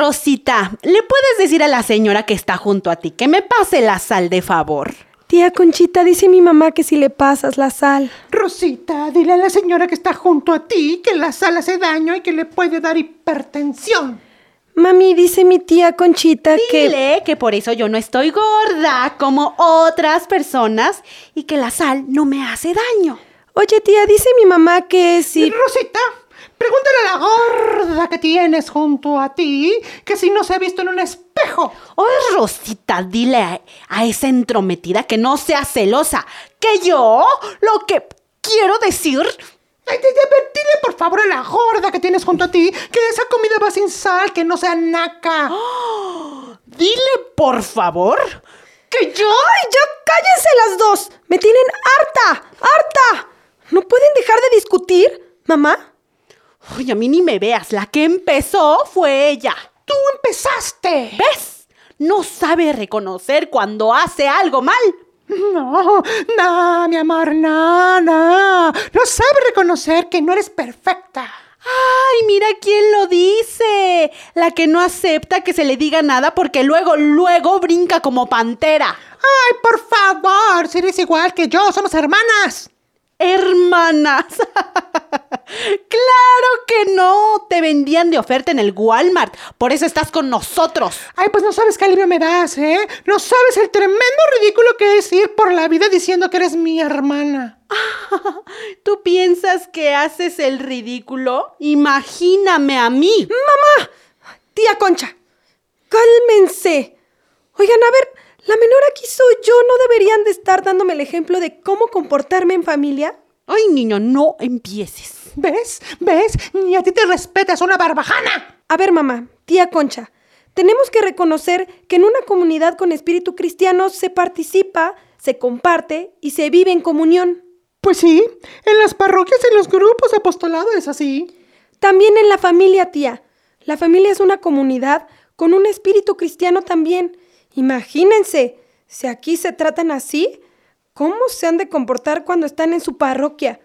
Rosita, ¿le puedes decir a la señora que está junto a ti que me pase la sal de favor? Tía Conchita, dice mi mamá que si le pasas la sal. Rosita, dile a la señora que está junto a ti que la sal hace daño y que le puede dar hipertensión. Mami, dice mi tía Conchita que... Dile que por eso yo no estoy gorda como otras personas y que la sal no me hace daño. Oye, tía, dice mi mamá que si... Rosita, pregúntale a la gorda que tienes junto a ti que si no se ha visto en un espejo. Oye, Rosita, dile a, a esa entrometida que no sea celosa, que yo lo que quiero decir Ay, dile por favor a la gorda que tienes junto a ti que esa comida va sin sal, que no sea naca. Dile, por favor, que yo... ¡Ay, ya cállense las dos! ¡Me tienen harta! ¡Harta! ¿No pueden dejar de discutir, mamá? Ay, a mí ni me veas, la que empezó fue ella. Tú empezaste. ¿Ves? No sabe reconocer cuando hace algo mal. No, no, mi amor, no, no. No sabe reconocer que no eres perfecta. Ay, mira quién lo dice. La que no acepta que se le diga nada porque luego, luego brinca como pantera. Ay, por favor, si eres igual que yo, somos hermanas. Hermanas. que no. Te vendían de oferta en el Walmart. Por eso estás con nosotros. Ay, pues no sabes qué alivio me das, ¿eh? No sabes el tremendo ridículo que es ir por la vida diciendo que eres mi hermana. ¿Tú piensas que haces el ridículo? Imagíname a mí. ¡Mamá! Tía Concha, cálmense. Oigan, a ver, la menor aquí soy yo. ¿No deberían de estar dándome el ejemplo de cómo comportarme en familia? Ay, niño, no empieces. ¿Ves? ¿Ves? Ni a ti te respetas una barbajana. A ver, mamá, tía Concha, tenemos que reconocer que en una comunidad con espíritu cristiano se participa, se comparte y se vive en comunión. Pues sí, en las parroquias, en los grupos de apostolado es así. También en la familia, tía. La familia es una comunidad con un espíritu cristiano también. Imagínense, si aquí se tratan así, ¿cómo se han de comportar cuando están en su parroquia?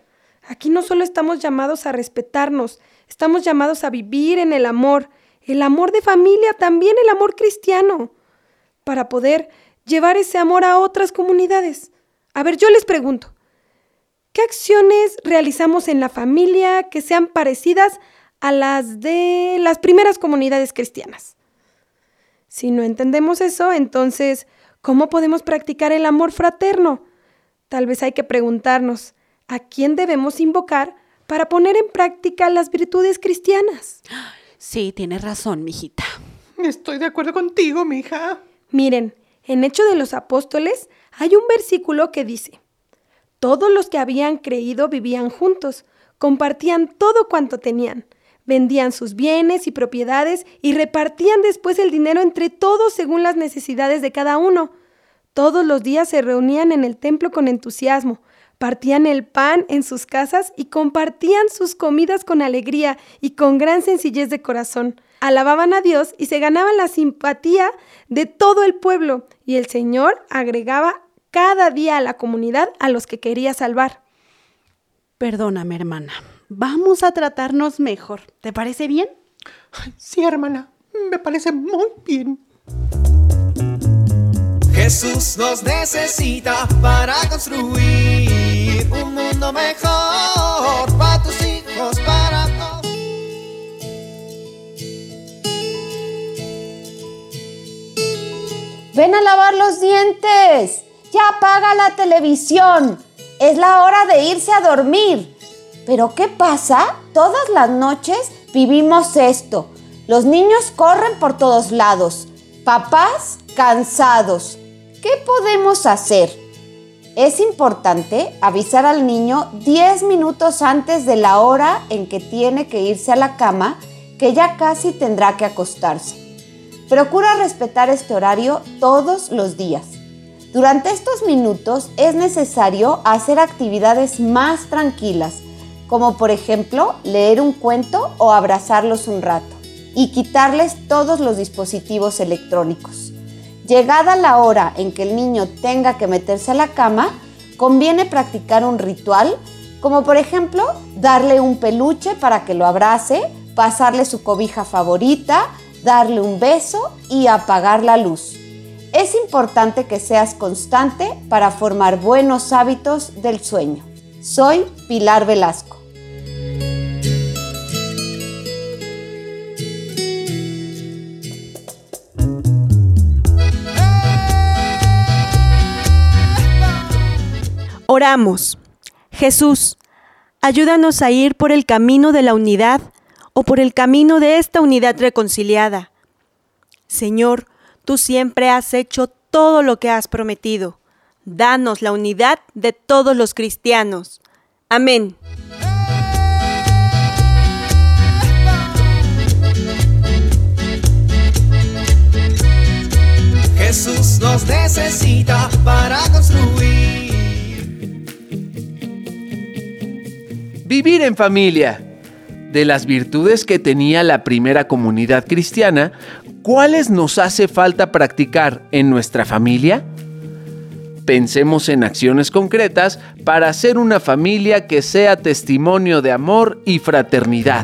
Aquí no solo estamos llamados a respetarnos, estamos llamados a vivir en el amor, el amor de familia, también el amor cristiano, para poder llevar ese amor a otras comunidades. A ver, yo les pregunto, ¿Qué acciones realizamos en la familia que sean parecidas a las de las primeras comunidades cristianas? Si no entendemos eso, entonces, ¿cómo podemos practicar el amor fraterno? Tal vez hay que preguntarnos, ¿a quién debemos invocar para poner en práctica las virtudes cristianas? Sí, tienes razón, mijita. Estoy de acuerdo contigo, mija. Miren, en Hechos de los Apóstoles hay un versículo que dice, todos los que habían creído vivían juntos, compartían todo cuanto tenían, vendían sus bienes y propiedades y repartían después el dinero entre todos según las necesidades de cada uno. Todos los días se reunían en el templo con entusiasmo, partían el pan en sus casas y compartían sus comidas con alegría y con gran sencillez de corazón. Alababan a Dios y se ganaban la simpatía de todo el pueblo, y el Señor agregaba cada día a la comunidad a los que quería salvar. Perdóname, hermana. Vamos a tratarnos mejor. ¿Te parece bien? Sí, hermana, me parece muy bien. Jesús nos necesita para construir un mundo mejor para tus hijos, para todos. Ven a lavar los dientes. Ya apaga la televisión. Es la hora de irse a dormir. Pero ¿qué pasa? Todas las noches vivimos esto. Los niños corren por todos lados. Papás cansados. ¿Qué podemos hacer? Es importante avisar al niño 10 minutos antes de la hora en que tiene que irse a la cama, que ya casi tendrá que acostarse. Procura respetar este horario todos los días. Durante estos minutos es necesario hacer actividades más tranquilas, como por ejemplo leer un cuento o abrazarlos un rato, y quitarles todos los dispositivos electrónicos. Llegada la hora en que el niño tenga que meterse a la cama, conviene practicar un ritual, como por ejemplo darle un peluche para que lo abrace, pasarle su cobija favorita, darle un beso y apagar la luz. Es importante que seas constante para formar buenos hábitos del sueño. Soy Pilar Velasco. Oramos. Jesús, ayúdanos a ir por el camino de la unidad o por el camino de esta unidad reconciliada. Señor, tú siempre has hecho todo lo que has prometido. Danos la unidad de todos los cristianos. Amén. Jesús nos necesita para construir. Vivir en familia. De las virtudes que tenía la primera comunidad cristiana, ¿cuáles nos hace falta practicar en nuestra familia? Pensemos en acciones concretas para hacer una familia que sea testimonio de amor y fraternidad.